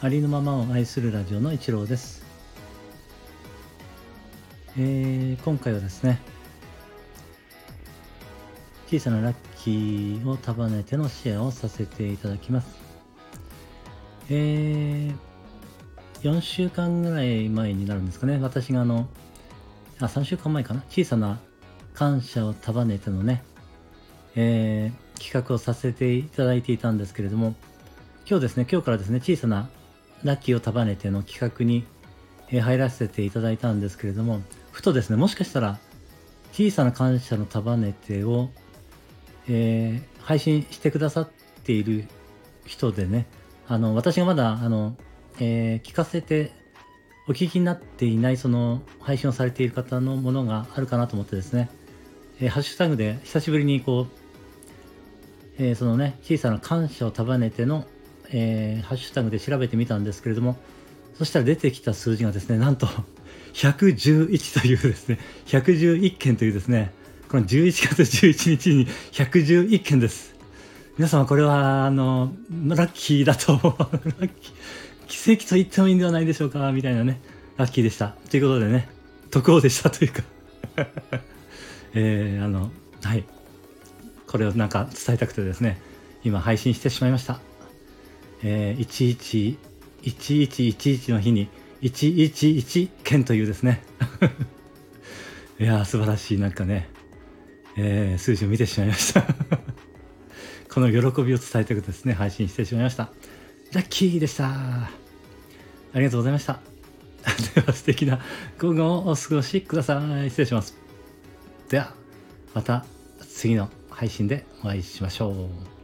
ありのままを愛するラジオの一郎です、えー今回はですね小さなラッキーを束ねてのシェアをさせていただきます。えー4週間ぐらい前になるんですかね。私があのあ3週間前かな。小さな感謝を束ねてのね、えー企画をさせていただいていたんですけれども今日ですね今日からですね小さなラッキーを束ねての企画に、入らせていただいたんですけれどもふとですねもしかしたら小さな感謝の束ねてを、えー配信してくださっている人でねあの私がまだあの、えー聞かせてお聞きになっていないその配信をされている方のものがあるかなと思ってですね、えーハッシュタグで久しぶりにこうえーそのね、小さな感謝を束ねての、えーハッシュタグで調べてみたんですけれども、そしたら出てきた数字がですね、なんと111というですね、111件というですね、この11月11日に111件です。皆様これは、あの、ラッキーだと、ラッキー、奇跡と言ってもいいんではないでしょうか、みたいなね、ラッキーでした。ということでね、特報でしたというか、えーあの、はい。これをなんか伝えたくてですね、今配信してしまいました。えー、11、1111の日に111件というですね。いやー、素晴らしい、なんかね、えー数字を見てしまいました。この喜びを伝えたくてですね、配信してしまいました。ラッキーでした。ありがとうございました。では素敵な午後をお過ごしください。失礼します。では、また次の配信でお会いしましょう。